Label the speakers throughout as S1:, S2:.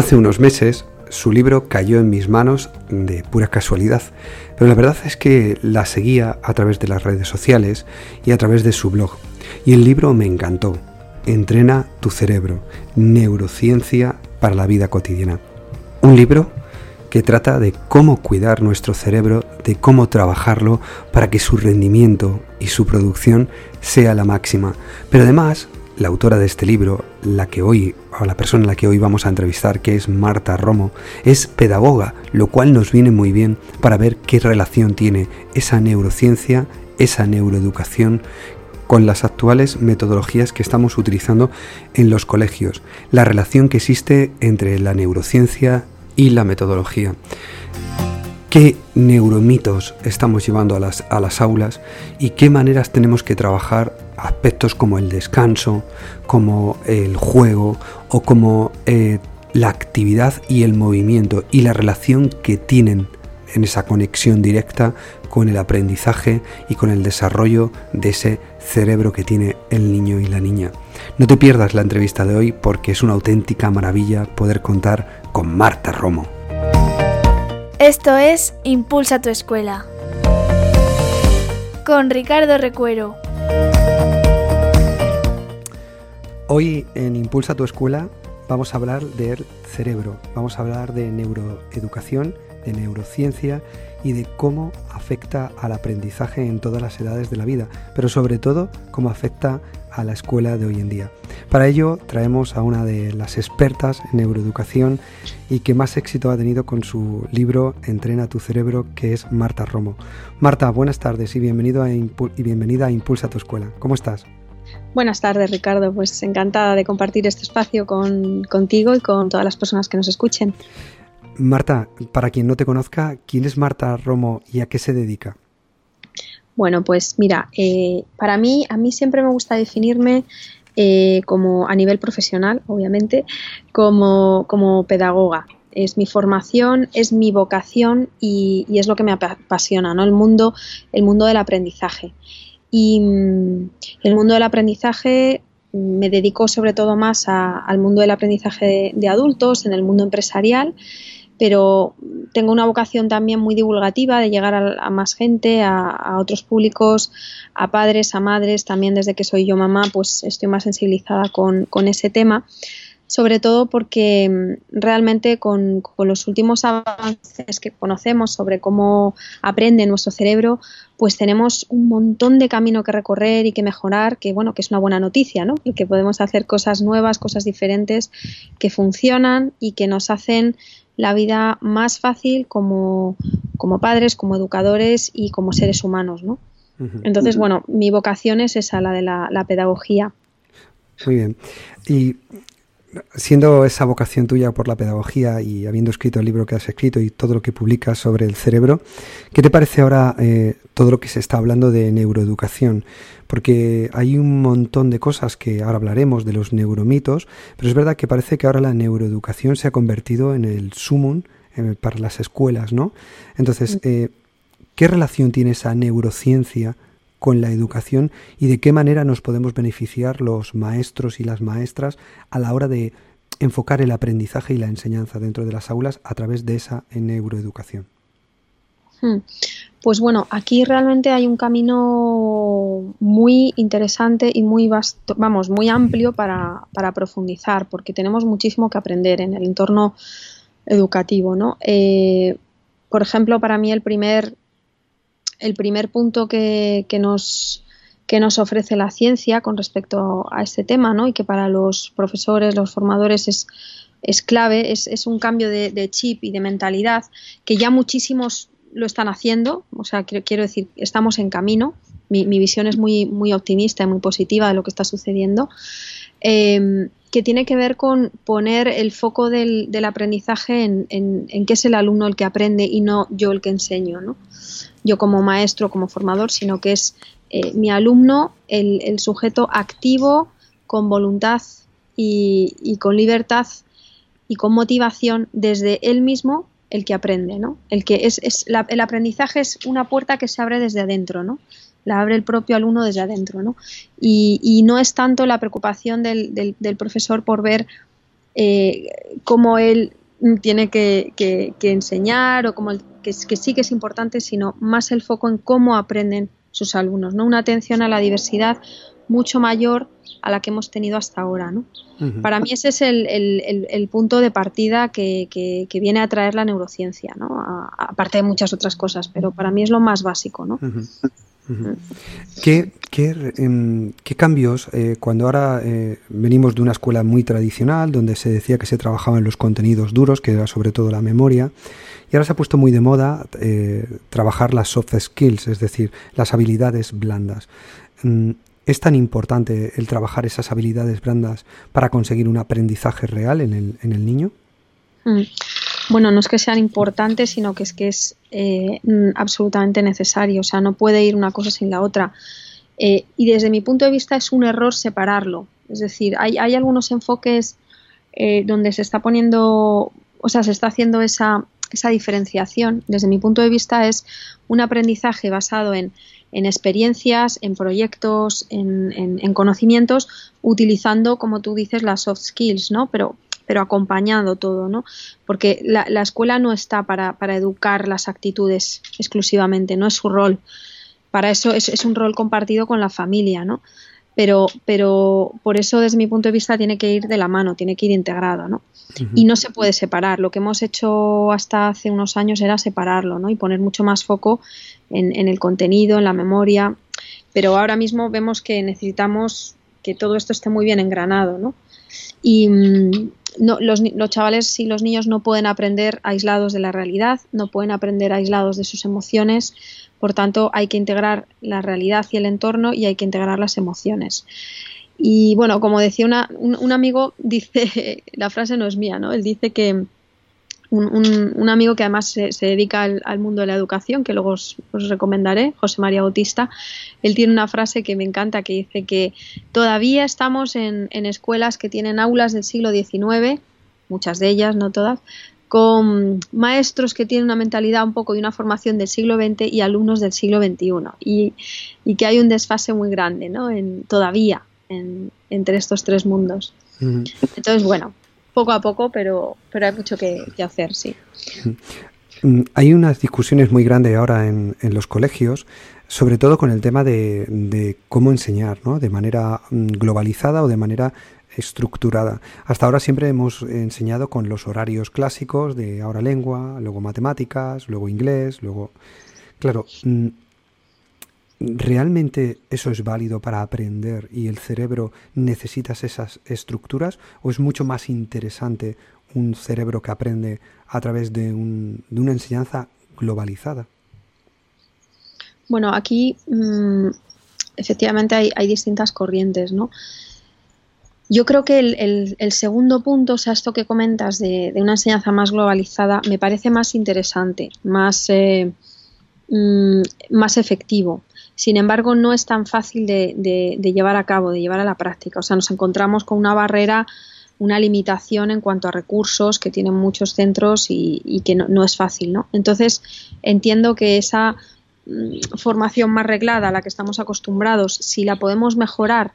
S1: Hace unos meses su libro cayó en mis manos de pura casualidad, pero la verdad es que la seguía a través de las redes sociales y a través de su blog. Y el libro me encantó. Entrena tu cerebro, neurociencia para la vida cotidiana. Un libro que trata de cómo cuidar nuestro cerebro, de cómo trabajarlo para que su rendimiento y su producción sea la máxima. Pero además la autora de este libro, la que hoy, o la persona a la que hoy vamos a entrevistar, que es Marta Romo, es pedagoga, lo cual nos viene muy bien para ver qué relación tiene esa neurociencia, esa neuroeducación con las actuales metodologías que estamos utilizando en los colegios, la relación que existe entre la neurociencia y la metodología. Qué neuromitos estamos llevando a las, a las aulas y qué maneras tenemos que trabajar aspectos como el descanso, como el juego o como eh, la actividad y el movimiento y la relación que tienen en esa conexión directa con el aprendizaje y con el desarrollo de ese cerebro que tiene el niño y la niña. No te pierdas la entrevista de hoy porque es una auténtica maravilla poder contar con Marta Romo.
S2: Esto es Impulsa tu escuela. Con Ricardo Recuero.
S1: Hoy en Impulsa tu escuela vamos a hablar del cerebro, vamos a hablar de neuroeducación, de neurociencia y de cómo afecta al aprendizaje en todas las edades de la vida, pero sobre todo cómo afecta a la escuela de hoy en día. Para ello traemos a una de las expertas en neuroeducación y que más éxito ha tenido con su libro Entrena tu cerebro, que es Marta Romo. Marta, buenas tardes y, bienvenido a y bienvenida a Impulsa tu escuela. ¿Cómo estás?
S3: Buenas tardes, Ricardo. Pues encantada de compartir este espacio con, contigo y con todas las personas que nos escuchen.
S1: Marta, para quien no te conozca, ¿quién es Marta Romo y a qué se dedica?
S3: Bueno, pues mira, eh, para mí, a mí siempre me gusta definirme eh, como a nivel profesional, obviamente, como, como, pedagoga. Es mi formación, es mi vocación y, es lo que me apasiona, ¿no? El mundo, el mundo del aprendizaje. Y mm, el mundo del aprendizaje me dedico sobre todo más al mundo del aprendizaje de adultos, en el mundo empresarial pero tengo una vocación también muy divulgativa de llegar a, más gente, a, otros públicos, a padres, a madres, también desde que soy yo mamá, pues estoy más sensibilizada con, ese tema, sobre todo porque mm, realmente con, los últimos avances que conocemos sobre cómo aprende nuestro cerebro, pues tenemos un montón de camino que recorrer y que mejorar, que bueno, que es una buena noticia, ¿no? Y que podemos hacer cosas nuevas, cosas diferentes que funcionan y que nos hacen la vida más fácil como, padres, como educadores y como seres humanos, ¿no? Entonces, bueno, mi vocación es esa, la de la, la pedagogía.
S1: Muy bien. Y siendo esa vocación tuya por la pedagogía y habiendo escrito el libro que has escrito y todo lo que publicas sobre el cerebro, ¿qué te parece ahora eh, todo lo que se está hablando de neuroeducación? Porque hay un montón de cosas que ahora hablaremos de los neuromitos, pero es verdad que parece que ahora la neuroeducación se ha convertido en el sumum eh, para las escuelas, ¿no? Entonces, mm. eh, ¿qué relación tiene esa neurociencia con la educación y de qué manera nos podemos beneficiar los maestros y las maestras a la hora de enfocar el aprendizaje y la enseñanza dentro de las aulas a través de esa neuroeducación.
S3: Hmm. Pues bueno, aquí realmente hay un camino muy interesante y muy vasto, vamos, muy amplio para, profundizar, porque tenemos muchísimo que aprender en el entorno educativo, ¿no? Eh, por ejemplo, para mí el primer el primer punto que, nos, que nos ofrece la ciencia con respecto a este tema, ¿no? y que para los profesores, los formadores es, es clave, es, es un cambio de, chip y de mentalidad que ya muchísimos lo están haciendo, o sea, quiero, decir, estamos en camino, mi, visión es muy, muy optimista y muy positiva de lo que está sucediendo, em, que tiene que ver con poner el foco del, del aprendizaje en, en, en, que es el alumno el que aprende y no yo el que enseño, ¿no? Yo como maestro, como formador, sino que es eh, mi alumno el, sujeto activo, con voluntad y, con libertad y con motivación desde él mismo el que aprende, ¿no? El que es, el aprendizaje es una puerta que se abre desde adentro, ¿no? La abre el propio alumno desde adentro, ¿no? Y, no es tanto la preocupación del, profesor por ver eh, cómo él tiene que, enseñar o como que, que, sí que es importante, sino más el foco en cómo aprenden sus alumnos, ¿no? Una atención a la diversidad mucho mayor a la que hemos tenido hasta ahora, ¿no? Para mí ese es el, punto de partida que, viene a traer la neurociencia, ¿no? aparte de muchas otras cosas, pero para mí es lo más básico, ¿no?
S1: ¿Qué, em, cambios, eh, cuando ahora eh, venimos de una escuela muy tradicional, donde se decía que se trabajaban los contenidos duros, que era sobre todo la memoria, y ahora se ha puesto muy de moda eh, trabajar las soft skills, es decir, las habilidades blandas. Mm, ¿Es tan importante el trabajar esas habilidades blandas para conseguir un aprendizaje real en el, en el niño?
S3: Mm. Bueno, no es que sean importantes, sino que es que es eh, mm, absolutamente necesario. O sea, no puede ir una cosa sin la otra. Eh, y desde mi punto de vista es un error separarlo. Es decir, hay, algunos enfoques eh, donde se está poniendo, o sea, se está haciendo esa, esa diferenciación. Desde mi punto de vista es un aprendizaje basado en, experiencias, en proyectos, en, en, conocimientos, utilizando, como tú dices, las soft skills, ¿no? Pero pero acompañando todo, ¿no? Porque la, escuela no está para, educar las actitudes exclusivamente, no es su rol. Para eso es, un rol compartido con la familia, ¿no? Pero, pero por eso, desde mi punto de vista, tiene que ir de la mano, tiene que ir integrado, ¿no? Y no se puede separar. Lo que hemos hecho hasta hace unos años era separarlo, ¿no? Y poner mucho más foco en, en el contenido, en la memoria. Pero ahora mismo vemos que necesitamos que todo esto esté muy bien engranado, ¿no? Y, mm, no, los, los, chavales y los niños no pueden aprender aislados de la realidad, no pueden aprender aislados de sus emociones, por tanto hay que integrar la realidad y el entorno y hay que integrar las emociones. Y bueno, como decía una, un, un, amigo, dice, la frase no es mía, ¿no? Él dice que, un, amigo que además se, dedica al, mundo de la educación, que luego os, recomendaré, José María Bautista, él tiene una frase que me encanta que dice que todavía estamos en, escuelas que tienen aulas del siglo XIX, muchas de ellas, no todas, con maestros que tienen una mentalidad un poco de una formación del siglo XX y alumnos del siglo XXI. Y, que hay un desfase muy grande, ¿no? En, todavía entre estos tres mundos. Entonces, bueno, poco a poco, pero, pero hay mucho que, hacer, sí.
S1: Mm, hay unas discusiones muy grandes ahora en, en los colegios, sobre todo con el tema de, de, cómo enseñar, ¿no? De manera mm, globalizada o de manera estructurada. Hasta ahora siempre hemos enseñado con los horarios clásicos de ahora lengua, luego matemáticas, luego inglés, luego... Claro, mm, ¿Realmente eso es válido para aprender y el cerebro necesitas esas estructuras o es mucho más interesante un cerebro que aprende a través de, una enseñanza globalizada?
S3: Bueno, aquí mm, efectivamente hay, distintas corrientes, ¿no? Yo creo que el, segundo punto, o sea, esto que comentas de, una enseñanza más globalizada, me parece más interesante, más, eh, mm, más efectivo. Sin embargo, no es tan fácil de, llevar a cabo, de llevar a la práctica. O sea, nos encontramos con una barrera, una limitación en cuanto a recursos que tienen muchos centros y, que no, es fácil, ¿no? Entonces, entiendo que esa mm, formación más reglada a la que estamos acostumbrados, si la podemos mejorar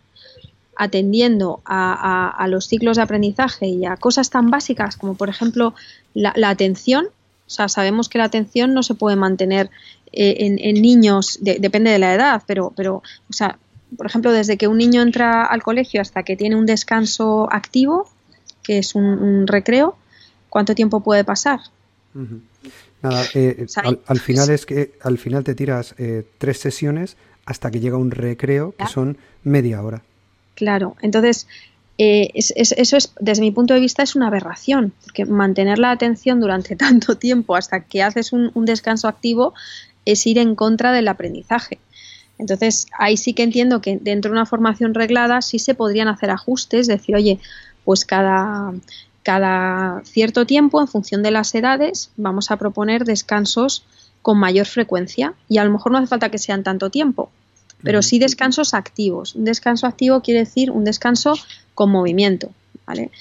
S3: atendiendo a, los ciclos de aprendizaje y a cosas tan básicas como, por ejemplo, la, la atención, o sea, sabemos que la atención no se puede mantener eh, en, niños, depende de la edad, pero, pero, o sea, por ejemplo, desde que un niño entra al colegio hasta que tiene un descanso activo, que es un, recreo, ¿cuánto tiempo puede pasar?
S1: Nada, eh, al, final es que al final te tiras eh, tres sesiones hasta que llega un recreo que son media hora.
S3: Claro, entonces eso es, desde mi punto de vista, es una aberración, porque mantener la atención durante tanto tiempo hasta que haces un, un descanso activo es ir en contra del aprendizaje. Entonces, ahí sí que entiendo que dentro de una formación reglada sí se podrían hacer ajustes, decir, oye, pues cada, cada cierto tiempo, en función de las edades, vamos a proponer descansos con mayor frecuencia y a lo mejor no hace falta que sean tanto tiempo, pero sí descansos activos. Un descanso activo quiere decir un descanso con movimiento, ¿vale?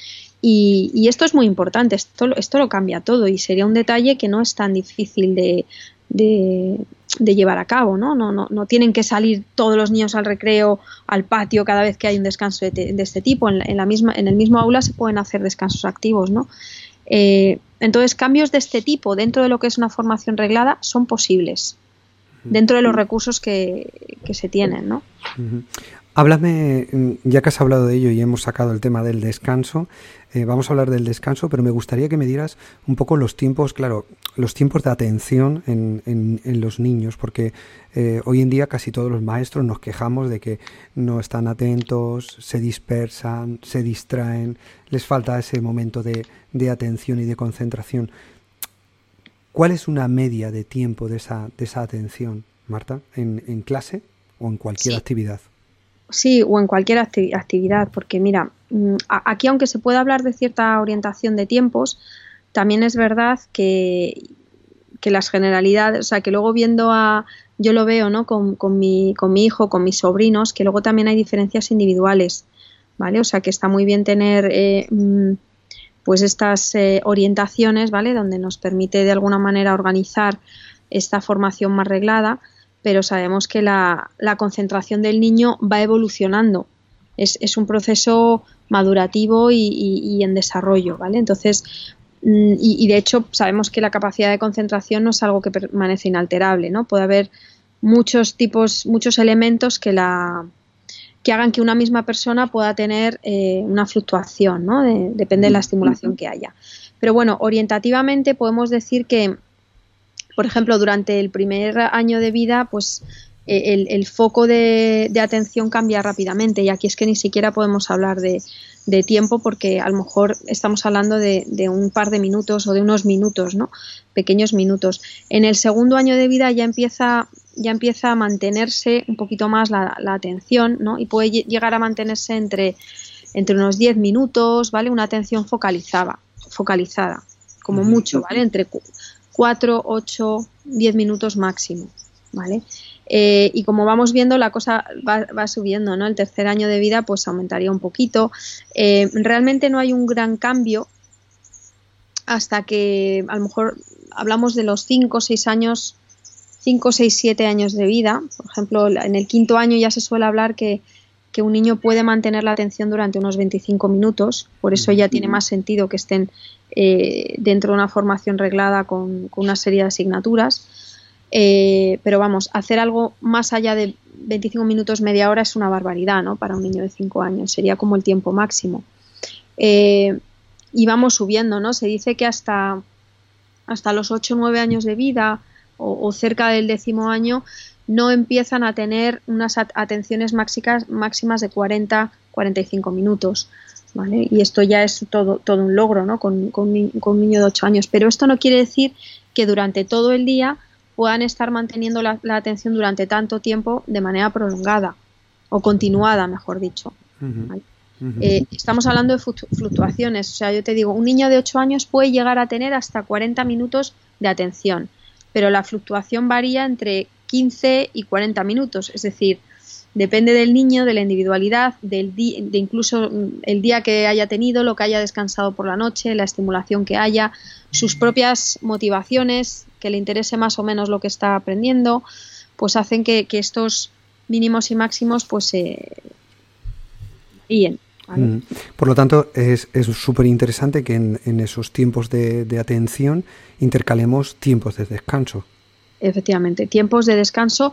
S3: Y, esto es muy importante, esto, esto lo cambia todo y sería un detalle que no es tan difícil de, de, de llevar a cabo, ¿no? No, ¿no? no tienen que salir todos los niños al recreo, al patio cada vez que hay un descanso de, este tipo. En, la misma, en el mismo aula se pueden hacer descansos activos, ¿no? Eh, entonces, cambios de este tipo dentro de lo que es una formación reglada son posibles dentro de los recursos que, que se tienen, ¿no?
S1: Háblame, mm, ya que has hablado de ello y hemos sacado el tema del descanso, eh, vamos a hablar del descanso, pero me gustaría que me dieras un poco los tiempos, claro, los tiempos de atención en, en, los niños, porque eh, hoy en día casi todos los maestros nos quejamos de que no están atentos, se dispersan, se distraen, les falta ese momento de, de atención y de concentración. ¿Cuál es una media de tiempo de esa, de esa atención, Marta, en, en clase o en cualquier actividad?
S3: Sí, o en cualquier actividad, porque mira, mm, aquí aunque se pueda hablar de cierta orientación de tiempos, también es verdad que, que las generalidades, o sea, que luego viendo a, yo lo veo, ¿no? Con, con, mi, con mi hijo, con mis sobrinos, que luego también hay diferencias individuales, ¿vale? O sea, que está muy bien tener, eh, mm, pues estas eh, orientaciones, ¿vale? Donde nos permite de alguna manera organizar esta formación más reglada, pero sabemos que la, concentración del niño va evolucionando. Es, un proceso madurativo y, en desarrollo, ¿vale? Entonces, mm, y, de hecho sabemos que la capacidad de concentración no es algo que permanece inalterable, ¿no? Puede haber muchos tipos, muchos elementos que la que hagan que una misma persona pueda tener eh, una fluctuación, ¿no? depende de la estimulación que haya. Pero bueno, orientativamente podemos decir que por ejemplo, durante el primer año de vida, pues eh, el, foco de, atención cambia rápidamente y aquí es que ni siquiera podemos hablar de, tiempo porque a lo mejor estamos hablando de, un par de minutos o de unos minutos, ¿no? Pequeños minutos. En el segundo año de vida ya empieza, ya empieza a mantenerse un poquito más la, atención, ¿no? Y puede llegar a mantenerse entre, entre unos 10 minutos, ¿vale? Una atención focalizada, focalizada, como mucho, ¿vale? Entre 4, 8, 10 minutos máximo, ¿vale? Eh, y como vamos viendo, la cosa va, subiendo, ¿no? El tercer año de vida, pues aumentaría un poquito. Eh, realmente no hay un gran cambio hasta que a lo mejor hablamos de los 5 o 6 años, 5, 6, 7 años de vida. Por ejemplo, en el quinto año ya se suele hablar que, que un niño puede mantener la atención durante unos 25 minutos, por eso ya tiene más sentido que estén eh, dentro de una formación reglada con, una serie de asignaturas. Eh, pero vamos, hacer algo más allá de 25 minutos, media hora es una barbaridad, ¿no? Para un niño de 5 años, sería como el tiempo máximo. Eh, y vamos subiendo, ¿no? Se dice que hasta, hasta los 8 o 9 años de vida o, cerca del décimo año no empiezan a tener unas atenciones máximas, máximas de 40-45 minutos. Y esto ya es todo, todo un logro, ¿no? Con, con, un niño de 8 años. Pero esto no quiere decir que durante todo el día puedan estar manteniendo la, atención durante tanto tiempo de manera prolongada o continuada, mejor dicho. Eh, estamos hablando de fluctuaciones. O sea, yo te digo, un niño de 8 años puede llegar a tener hasta 40 minutos de atención, pero la fluctuación varía entre 15 y 40 minutos. Es decir, Depende del niño, de la individualidad, del de incluso mm, el día que haya tenido, lo que haya descansado por la noche, la estimulación que haya, sus propias motivaciones, que le interese más o menos lo que está aprendiendo, pues hacen que, estos mínimos y máximos pues se eh,
S1: Por lo tanto, es súper interesante que en, esos tiempos de, de, atención intercalemos tiempos de descanso.
S3: Efectivamente, tiempos de descanso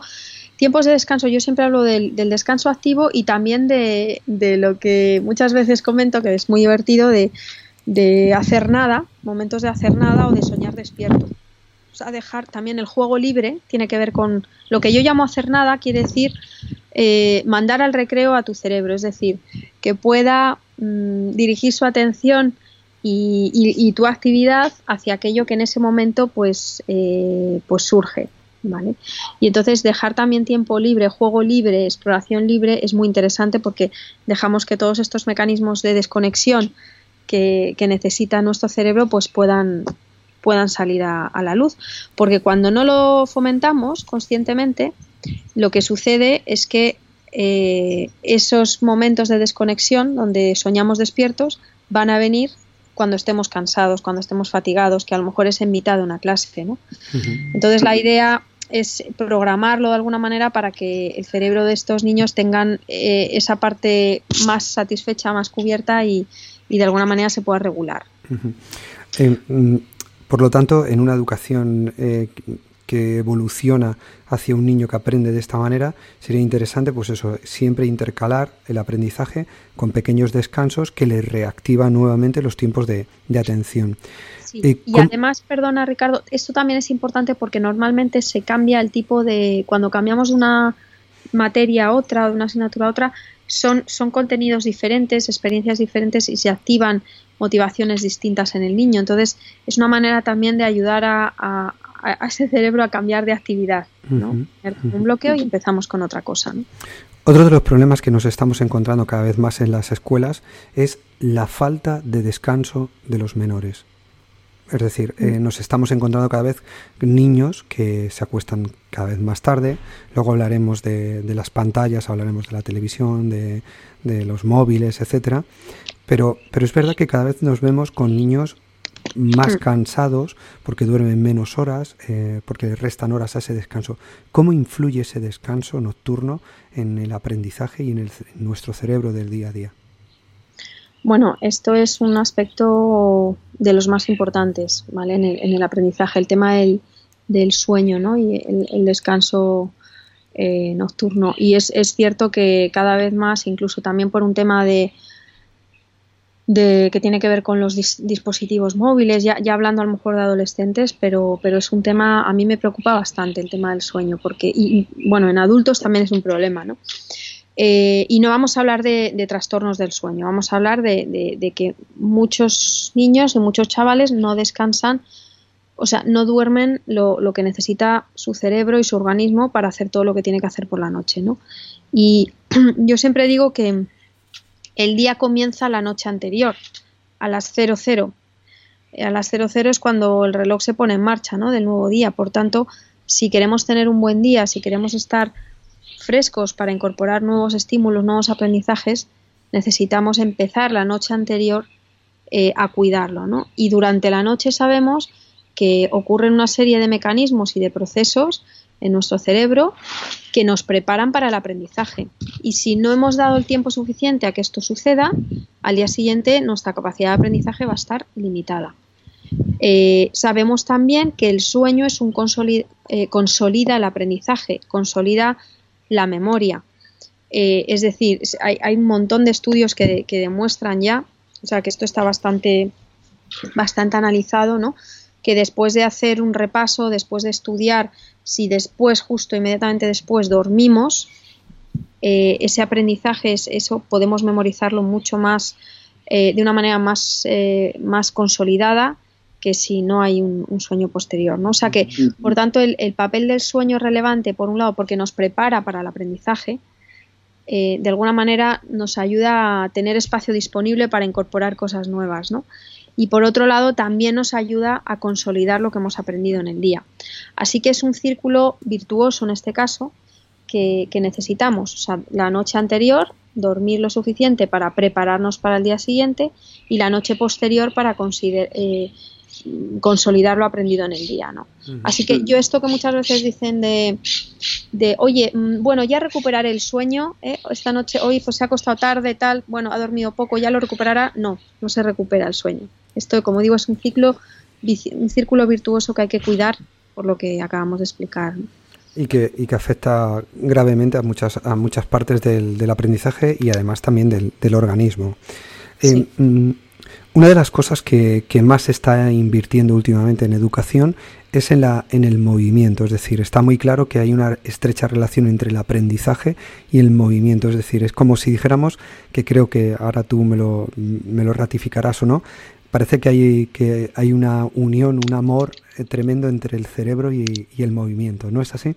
S3: Tiempos de descanso, yo siempre hablo del, descanso activo y también de, lo que muchas veces comento, que es muy divertido, de, hacer nada, momentos de hacer nada o de soñar despierto. O sea, dejar también el juego libre, tiene que ver con lo que yo llamo hacer nada, quiere decir eh, mandar al recreo a tu cerebro, es decir, que pueda mm, dirigir su atención y, tu actividad hacia aquello que en ese momento pues, eh, pues surge. ¿vale? Y entonces dejar también tiempo libre, juego libre, exploración libre es muy interesante porque dejamos que todos estos mecanismos de desconexión que, necesita nuestro cerebro pues puedan, puedan salir a, la luz. Porque cuando no lo fomentamos conscientemente, lo que sucede es que eh, esos momentos de desconexión donde soñamos despiertos van a venir cuando estemos cansados, cuando estemos fatigados, que a lo mejor es en mitad de una clase. ¿no? Entonces la idea es programarlo de alguna manera para que el cerebro de estos niños tengan eh, esa parte más satisfecha, más cubierta y, de alguna manera se pueda regular.
S1: Eh, mm, por lo tanto, en una educación eh, que evoluciona hacia un niño que aprende de esta manera, sería interesante, pues eso, siempre intercalar el aprendizaje con pequeños descansos que le reactivan nuevamente los tiempos de atención.
S3: Y además, perdona Ricardo, esto también es importante porque normalmente se cambia el tipo de, cuando cambiamos de una materia a otra, de una asignatura a otra, son, son contenidos diferentes, experiencias diferentes y se activan motivaciones distintas en el niño. Entonces, es una manera también de ayudar a, ese cerebro a cambiar de actividad. ¿no? Un bloqueo y empezamos con otra cosa.
S1: Otro de los problemas que nos estamos encontrando cada vez más en las escuelas es la falta de descanso de los menores. Es decir, eh, nos estamos encontrando cada vez niños que se acuestan cada vez más tarde. Luego hablaremos de, las pantallas, hablaremos de la televisión, de, los móviles, etcétera. Pero, pero es verdad que cada vez nos vemos con niños más cansados porque duermen menos horas, eh, porque restan horas a ese descanso. ¿Cómo influye ese descanso nocturno en el aprendizaje y en nuestro cerebro del día a día?
S3: Bueno, esto es un aspecto de los más importantes ¿vale? en, el, aprendizaje, el tema del, sueño ¿no? y el, descanso eh, nocturno. Y es, cierto que cada vez más, incluso también por un tema de, de que tiene que ver con los dispositivos móviles, ya, ya, hablando a lo mejor de adolescentes, pero, pero es un tema, a mí me preocupa bastante el tema del sueño, porque, y, bueno, en adultos también es un problema, ¿no? Eh, y no vamos a hablar de, trastornos del sueño, vamos a hablar de, que muchos niños y muchos chavales no descansan, o sea, no duermen lo, que necesita su cerebro y su organismo para hacer todo lo que tiene que hacer por la noche, ¿no? Y yo siempre digo que el día comienza la noche anterior, a las 00. A las 00 es cuando el reloj se pone en marcha, ¿no? Del nuevo día. Por tanto, si queremos tener un buen día, si queremos estar frescos para incorporar nuevos estímulos, nuevos aprendizajes, necesitamos empezar la noche anterior eh, a cuidarlo. ¿no? Y durante la noche sabemos que ocurren una serie de mecanismos y de procesos en nuestro cerebro que nos preparan para el aprendizaje. Y si no hemos dado el tiempo suficiente a que esto suceda, al día siguiente nuestra capacidad de aprendizaje va a estar limitada. Eh, sabemos también que el sueño es un eh, consolida el aprendizaje, consolida la memoria. Eh, es decir, hay, un montón de estudios que, demuestran ya, o sea que esto está bastante, bastante analizado, ¿no? Que después de hacer un repaso, después de estudiar, si después, justo inmediatamente después, dormimos, eh, ese aprendizaje, es, eso podemos memorizarlo mucho más, eh, de una manera más, más consolidada que si no hay un, sueño posterior. ¿no? O sea que, por tanto, el, papel del sueño es relevante, por un lado, porque nos prepara para el aprendizaje, eh, de alguna manera nos ayuda a tener espacio disponible para incorporar cosas nuevas, ¿no? Y por otro lado, también nos ayuda a consolidar lo que hemos aprendido en el día. Así que es un círculo virtuoso en este caso que, necesitamos. O sea, la noche anterior, dormir lo suficiente para prepararnos para el día siguiente y la noche posterior para. Eh, consolidar lo aprendido en el día, ¿no? Así que yo esto que muchas veces dicen de, de oye, mm, bueno, ya recuperaré el sueño, ¿eh? esta noche, hoy pues se ha acostado tarde, tal, bueno, ha dormido poco, ya lo recuperará, no, no se recupera el sueño. Esto, como digo, es un ciclo, un círculo virtuoso que hay que cuidar, por lo que acabamos de explicar.
S1: Y que, y que afecta gravemente a muchas, a muchas partes del, del aprendizaje y además también del, del organismo. Eh, mm, una de las cosas que, más se está invirtiendo últimamente en educación es en, la, en el movimiento, es decir, está muy claro que hay una estrecha relación entre el aprendizaje y el movimiento, es decir, es como si dijéramos, que creo que ahora tú me lo, me lo ratificarás o no, parece que hay, que hay una unión, un amor eh, tremendo entre el cerebro y, el movimiento, ¿no es así?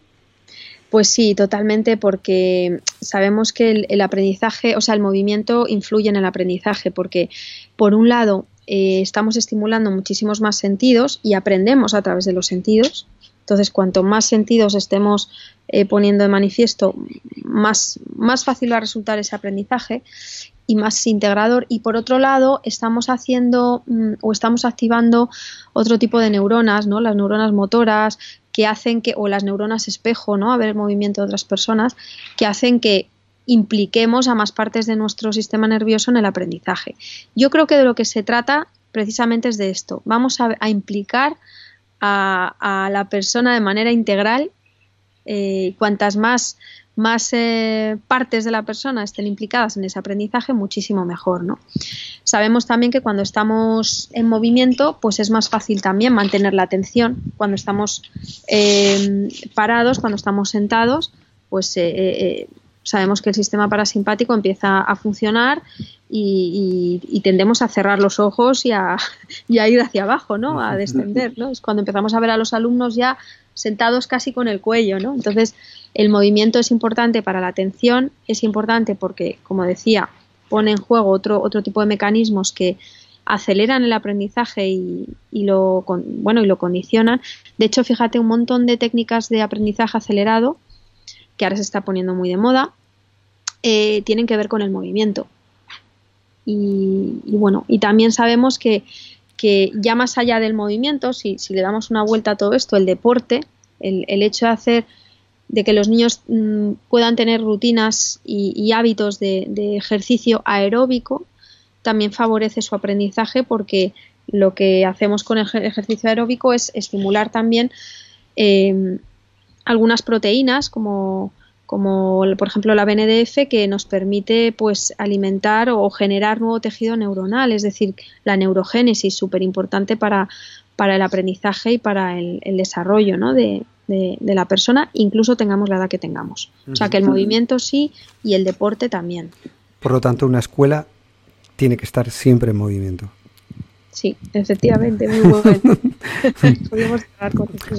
S3: Pues sí, totalmente, porque sabemos que el, aprendizaje, o sea, el movimiento influye en el aprendizaje, porque por un lado eh, estamos estimulando muchísimos más sentidos y aprendemos a través de los sentidos. Entonces, cuanto más sentidos estemos eh, poniendo de manifiesto, más, más fácil va a resultar ese aprendizaje. y más integrador y por otro lado estamos haciendo mm, o estamos activando otro tipo de neuronas, ¿no? Las neuronas motoras que hacen que o las neuronas espejo, ¿no? A ver el movimiento de otras personas que hacen que impliquemos a más partes de nuestro sistema nervioso en el aprendizaje. Yo creo que de lo que se trata precisamente es de esto. Vamos a, implicar a, la persona de manera integral. Eh, cuantas más más eh, partes de la persona estén implicadas en ese aprendizaje, muchísimo mejor, ¿no? Sabemos también que cuando estamos en movimiento, pues es más fácil también mantener la atención. Cuando estamos eh, parados, cuando estamos sentados, pues sabemos que el sistema parasimpático empieza a funcionar y, tendemos a cerrar los ojos y a, y a, ir hacia abajo, ¿no? A descender, ¿no? Es cuando empezamos a ver a los alumnos ya sentados casi con el cuello, ¿no? Entonces, el movimiento es importante para la atención, es importante porque, como decía, pone en juego otro, otro tipo de mecanismos que aceleran el aprendizaje y, lo, bueno, y lo condicionan. De hecho, fíjate, un montón de técnicas de aprendizaje acelerado, que ahora se está poniendo muy de moda, eh, tienen que ver con el movimiento. Y, bueno, y también sabemos que, que, ya más allá del movimiento, si, si, le damos una vuelta a todo esto, el deporte, el, el hecho de hacer de que los niños mm, puedan tener rutinas y, hábitos de, ejercicio aeróbico también favorece su aprendizaje porque lo que hacemos con el ejercicio aeróbico es estimular también em, algunas proteínas como, como por ejemplo la BNDF que nos permite pues alimentar o generar nuevo tejido neuronal, es decir, la neurogénesis súper importante para, para el aprendizaje y para el, desarrollo ¿no? de, de, la persona, incluso tengamos la edad que tengamos. O sea que el movimiento sí y el deporte también.
S1: Por lo tanto, una escuela tiene que estar siempre en movimiento.
S3: Sí, efectivamente, muy bueno.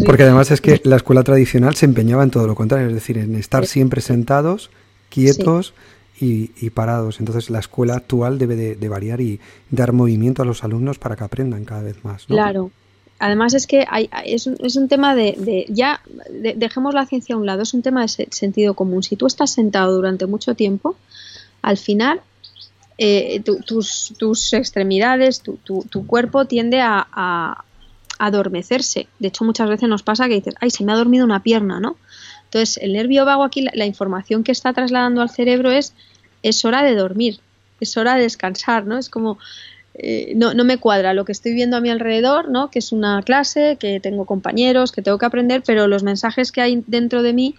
S1: Porque además es que la escuela tradicional se empeñaba en todo lo contrario, es decir, en estar siempre sentados, quietos y, parados. Entonces la escuela actual debe de, variar y dar movimiento a los alumnos para que aprendan cada vez más.
S3: Claro, Además es que hay, es, un, es, un, tema de, ya dejemos la ciencia a un lado, es un tema de sentido común. Si tú estás sentado durante mucho tiempo, al final eh, tus, tus, extremidades, tu, tu, cuerpo tiende a, adormecerse. De hecho, muchas veces nos pasa que dices, ay, se me ha dormido una pierna, ¿no? Entonces, el nervio vago aquí, la, la información que está trasladando al cerebro es, es hora de dormir, es hora de descansar, ¿no? Es como eh, no, no, me cuadra lo que estoy viendo a mi alrededor, ¿no? que es una clase, que tengo compañeros, que tengo que aprender, pero los mensajes que hay dentro de mí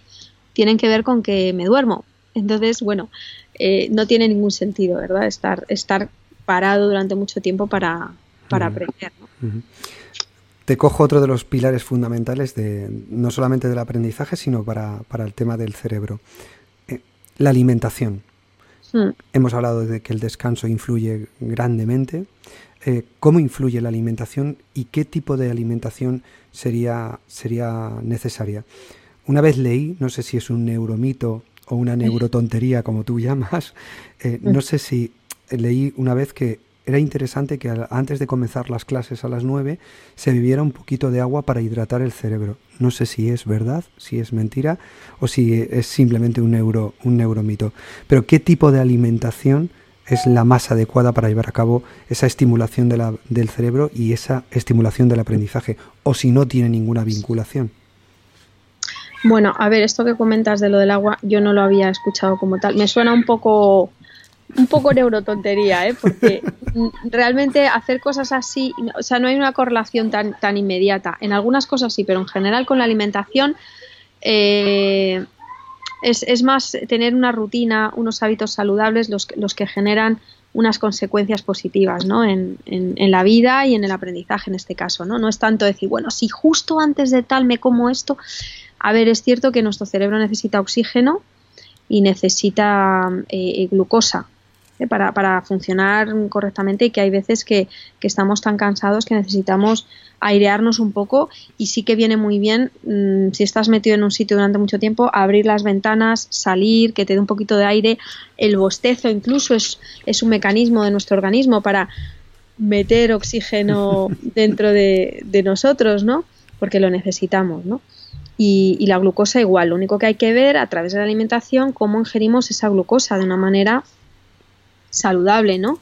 S3: tienen que ver con que me duermo. Entonces, bueno, eh, no tiene ningún sentido, ¿verdad? Estar, estar parado durante mucho tiempo para, para aprender.
S1: Te cojo otro de los pilares fundamentales de no solamente del aprendizaje, sino para, para el tema del cerebro. Eh, la alimentación. Hmm. Hemos hablado de que el descanso influye grandemente. Eh, ¿Cómo influye la alimentación y qué tipo de alimentación sería, sería necesaria? Una vez leí, no sé si es un neuromito o una neurotontería como tú llamas, eh, no sé si leí una vez que era interesante que antes de comenzar las clases a las 9 se bebiera un poquito de agua para hidratar el cerebro. No sé si es verdad, si es mentira o si es simplemente un, neuro, un neuromito. Pero ¿qué tipo de alimentación es la más adecuada para llevar a cabo esa estimulación de la, del cerebro y esa estimulación del aprendizaje? O si no tiene ninguna vinculación.
S3: Bueno, a ver, esto que comentas de lo del agua, yo no lo había escuchado como tal. Me suena un poco un poco neurotontería, ¿eh? porque realmente hacer cosas así, o sea, no hay una correlación tan, tan inmediata. En algunas cosas sí, pero en general con la alimentación eh, es, es, más tener una rutina, unos hábitos saludables los, los que generan unas consecuencias positivas ¿no? En, en, en, la vida y en el aprendizaje en este caso. ¿no? no es tanto decir, bueno, si justo antes de tal me como esto, a ver, es cierto que nuestro cerebro necesita oxígeno y necesita eh, glucosa ¿eh? para, para, funcionar correctamente y que hay veces que, estamos tan cansados que necesitamos airearnos un poco y sí que viene muy bien mm, si estás metido en un sitio durante mucho tiempo abrir las ventanas, salir, que te dé un poquito de aire, el bostezo incluso es, es un mecanismo de nuestro organismo para meter oxígeno dentro de, de nosotros, ¿no? Porque lo necesitamos, ¿no? Y, y, la glucosa igual, lo único que hay que ver a través de la alimentación cómo ingerimos esa glucosa de una manera saludable, ¿no?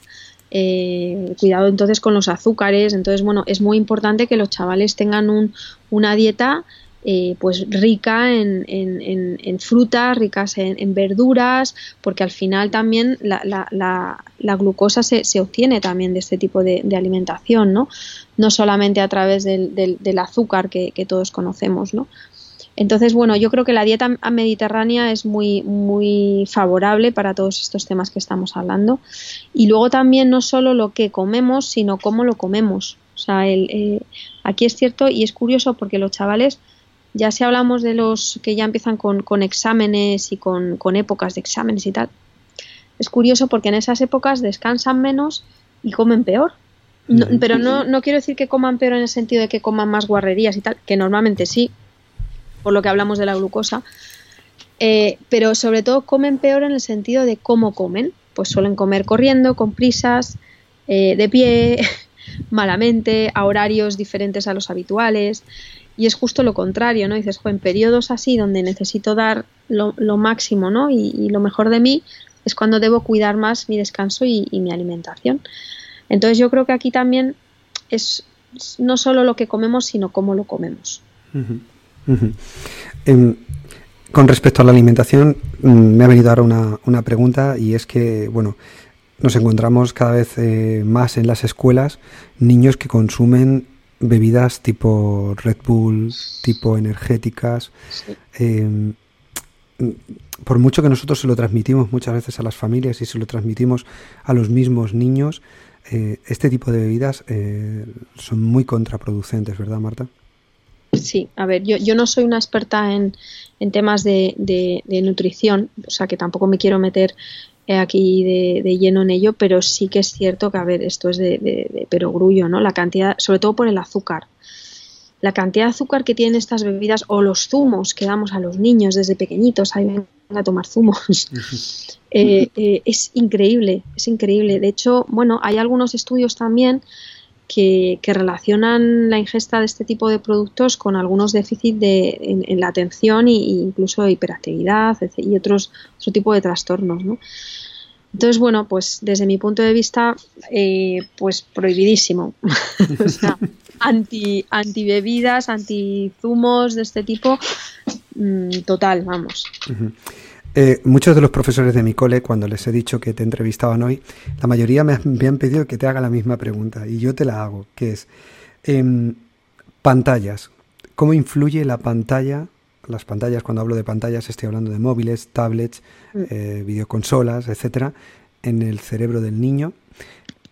S3: Eh, cuidado entonces con los azúcares. Entonces, bueno, es muy importante que los chavales tengan un, una dieta eh, pues rica en, en, en, frutas, ricas en, verduras, porque al final también la, la, la, glucosa se, se, obtiene también de este tipo de, alimentación, ¿no? No solamente a través del, del, del azúcar que, que, todos conocemos, ¿no? Entonces, bueno, yo creo que la dieta mediterránea es muy, muy favorable para todos estos temas que estamos hablando. Y luego también no solo lo que comemos, sino cómo lo comemos. O sea, el, eh, aquí es cierto y es curioso porque los chavales, ya si hablamos de los que ya empiezan con, con exámenes y con, con épocas de exámenes y tal, es curioso porque en esas épocas descansan menos y comen peor. pero no, no quiero decir que coman peor en el sentido de que coman más guarrerías y tal, que normalmente sí, por lo que hablamos de la glucosa, eh, pero sobre todo comen peor en el sentido de cómo comen. Pues suelen comer corriendo, con prisas, eh, de pie, malamente, a horarios diferentes a los habituales. Y es justo lo contrario, ¿no? Dices, en periodos así donde necesito dar lo, máximo, ¿no? Y, lo mejor de mí es cuando debo cuidar más mi descanso y, mi alimentación. Entonces yo creo que aquí también es no solo lo que comemos, sino cómo lo comemos.
S1: Em, con respecto a la alimentación, mm, me ha venido ahora una, una pregunta y es que, bueno, nos encontramos cada vez eh, más en las escuelas niños que consumen bebidas tipo Red Bull, tipo energéticas. Em, por mucho que nosotros se lo transmitimos muchas veces a las familias y se lo transmitimos a los mismos niños, eh, este tipo de bebidas eh, son muy contraproducentes, ¿verdad, Marta?
S3: Sí, a ver, yo, yo no soy una experta en, en temas de, de, nutrición, o sea que tampoco me quiero meter eh, aquí de, lleno en ello, pero sí que es cierto que, a ver, esto es de, de, perogrullo, ¿no? La cantidad, sobre todo por el azúcar. La cantidad de azúcar que tienen estas bebidas o los zumos que damos a los niños desde pequeñitos, ahí vengan a tomar zumos, eh, eh, es increíble, es increíble. De hecho, bueno, hay algunos estudios también que, relacionan la ingesta de este tipo de productos con algunos déficits de, en, la atención e incluso hiperactividad y otros otro tipo de trastornos. ¿no? Entonces, bueno, pues desde mi punto de vista, eh, pues prohibidísimo. o sea, anti, anti bebidas, anti zumos de este tipo, mm, total, vamos.
S1: Eh, muchos de los profesores de mi cole, cuando les he dicho que te entrevistaban hoy, la mayoría me, han pedido que te haga la misma pregunta y yo te la hago, que es em, pantallas. ¿Cómo influye la pantalla? Las pantallas, cuando hablo de pantallas, estoy hablando de móviles, tablets, mm. eh, videoconsolas, etcétera, en el cerebro del niño.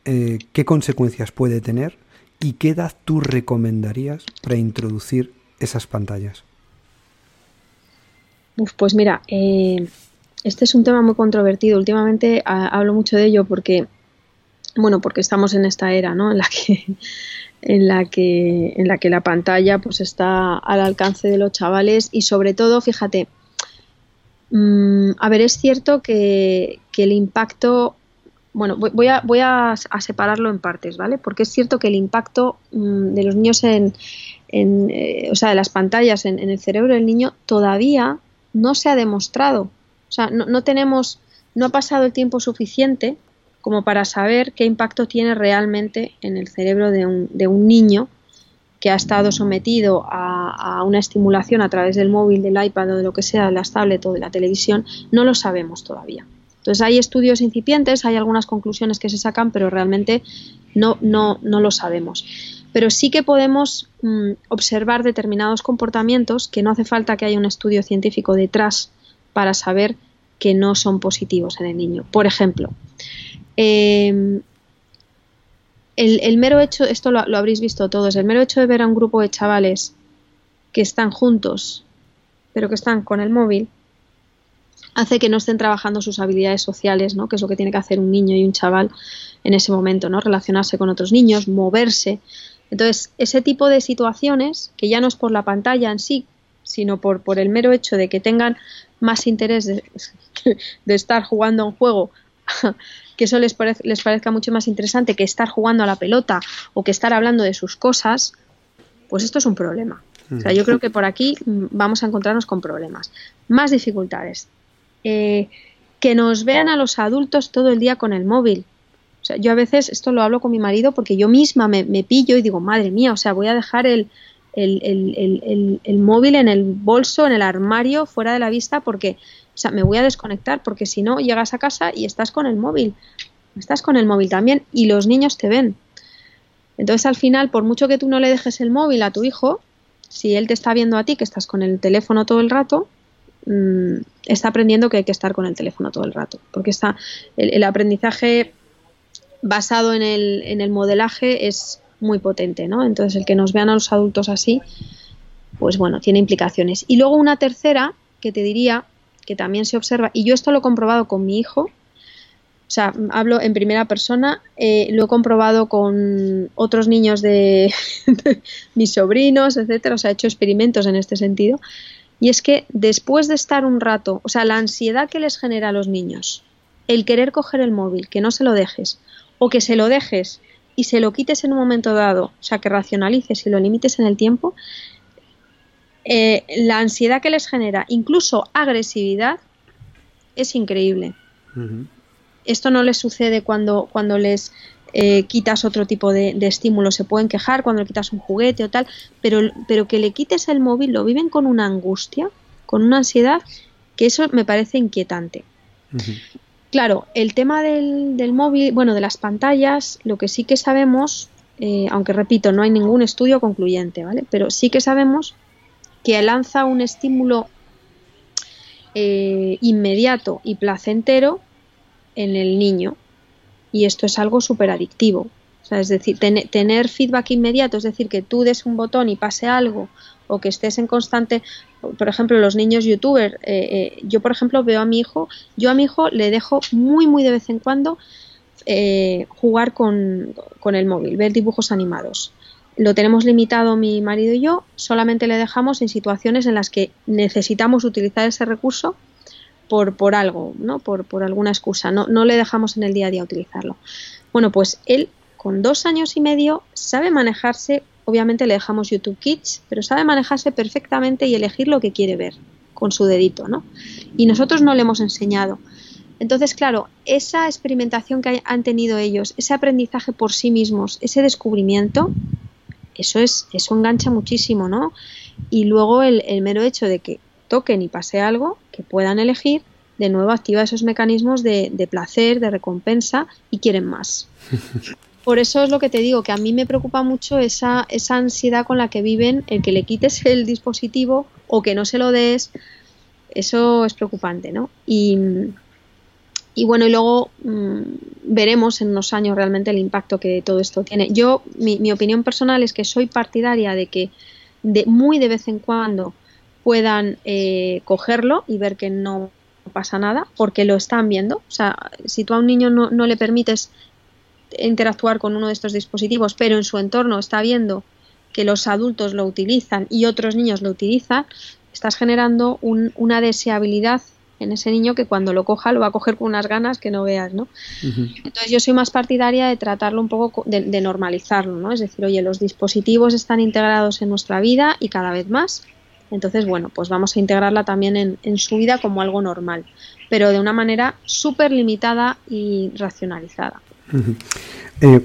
S1: Eh, ¿Qué consecuencias puede tener y qué edad tú recomendarías para introducir esas pantallas?
S3: Pues mira, eh, este es un tema muy controvertido. Últimamente hablo mucho de ello porque, bueno, porque estamos en esta era, ¿no? En la que, en la que, en la que la pantalla, pues está al alcance de los chavales y sobre todo, fíjate, mm, a ver, es cierto que, el impacto bueno, voy a, voy a, separarlo en partes, ¿vale? Porque es cierto que el impacto mm, de los niños en, en eh, o sea, de las pantallas en, el cerebro del niño todavía no se ha demostrado. O sea, no, tenemos, no ha pasado el tiempo suficiente como para saber qué impacto tiene realmente en el cerebro de un, de un niño que ha estado sometido a, una estimulación a través del móvil, del iPad o de lo que sea, de las tablets o de la televisión, no lo sabemos todavía. Entonces hay estudios incipientes, hay algunas conclusiones que se sacan, pero realmente no, no, no lo sabemos pero sí que podemos mm, observar determinados comportamientos que no hace falta que haya un estudio científico detrás para saber que no son positivos en el niño. Por ejemplo, em, el, mero hecho, esto lo, lo, habréis visto todos, el mero hecho de ver a un grupo de chavales que están juntos, pero que están con el móvil, hace que no estén trabajando sus habilidades sociales, ¿no? que es lo que tiene que hacer un niño y un chaval en ese momento, ¿no? relacionarse con otros niños, moverse, entonces, ese tipo de situaciones, que ya no es por la pantalla en sí, sino por, por el mero hecho de que tengan más interés de, estar jugando a un juego, que eso les, les parezca mucho más interesante que estar jugando a la pelota o que estar hablando de sus cosas, pues esto es un problema. O sea, yo creo que por aquí vamos a encontrarnos con problemas. Más dificultades. Eh, que nos vean a los adultos todo el día con el móvil. O sea, yo a veces esto lo hablo con mi marido porque yo misma me, pillo y digo, madre mía, o sea, voy a dejar el, el, móvil en el bolso, en el armario, fuera de la vista porque, o sea, me voy a desconectar porque si no llegas a casa y estás con el móvil. Estás con el móvil también y los niños te ven. Entonces al final, por mucho que tú no le dejes el móvil a tu hijo, si él te está viendo a ti que estás con el teléfono todo el rato, mm, está aprendiendo que hay que estar con el teléfono todo el rato. Porque está, el, aprendizaje basado en el, en el, modelaje es muy potente, ¿no? Entonces el que nos vean a los adultos así, pues bueno, tiene implicaciones. Y luego una tercera que te diría que también se observa, y yo esto lo he comprobado con mi hijo, o sea, hablo en primera persona, eh, lo he comprobado con otros niños de, mis sobrinos, etcétera, o sea, he hecho experimentos en este sentido. Y es que después de estar un rato, o sea, la ansiedad que les genera a los niños, el querer coger el móvil, que no se lo dejes, o que se lo dejes y se lo quites en un momento dado, o sea, que racionalices y lo limites en el tiempo, eh, la ansiedad que les genera, incluso agresividad, es increíble esto no les sucede cuando, cuando les eh, quitas otro tipo de, estímulo. Se pueden quejar cuando le quitas un juguete o tal, pero, pero que le quites el móvil lo viven con una angustia, con una ansiedad, que eso me parece inquietante. Claro, el tema del, móvil, bueno, de las pantallas, lo que sí que sabemos, eh, aunque repito, no hay ningún estudio concluyente, ¿vale? Pero sí que sabemos que lanza un estímulo eh, inmediato y placentero en el niño y esto es algo súper adictivo. O sea, es decir, tener feedback inmediato, es decir, que tú des un botón y pase algo o que estés en constante, por ejemplo, los niños youtubers, eh, eh, yo por ejemplo veo a mi hijo, yo a mi hijo le dejo muy muy de vez en cuando eh, jugar con, con el móvil, ver dibujos animados. Lo tenemos limitado mi marido y yo, solamente le dejamos en situaciones en las que necesitamos utilizar ese recurso por, por algo, ¿no? Por, por alguna excusa. No, no le dejamos en el día a día utilizarlo. Bueno, pues él con dos años y medio sabe manejarse, obviamente le dejamos YouTube Kids, pero sabe manejarse perfectamente y elegir lo que quiere ver con su dedito, ¿no? Y nosotros no le hemos enseñado. Entonces, claro, esa experimentación que han tenido ellos, ese aprendizaje por sí mismos, ese descubrimiento, eso es, eso engancha muchísimo, ¿no? Y luego el, mero hecho de que toquen y pase algo, que puedan elegir, de nuevo activa esos mecanismos de, placer, de recompensa y quieren más. Por eso es lo que te digo, que a mí me preocupa mucho esa, esa ansiedad con la que viven, el que le quites el dispositivo o que no se lo des, eso es preocupante, ¿no? Y, bueno, y luego mm, veremos en unos años realmente el impacto que todo esto tiene. Yo, mi, mi opinión personal es que soy partidaria de que de, muy de vez en cuando puedan eh, cogerlo y ver que no pasa nada porque lo están viendo. O sea, si tú a un niño no, no le permites interactuar con uno de estos dispositivos, pero en su entorno está viendo que los adultos lo utilizan y otros niños lo utilizan, estás generando una deseabilidad en ese niño que cuando lo coja lo va a coger con unas ganas que no veas, ¿no? Entonces yo soy más partidaria de tratarlo un poco, de, de, normalizarlo, ¿no? Es decir, oye, los dispositivos están integrados en nuestra vida y cada vez más, entonces, bueno, pues vamos a integrarla también en, su vida como algo normal, pero de una manera súper limitada y racionalizada.
S1: Eh,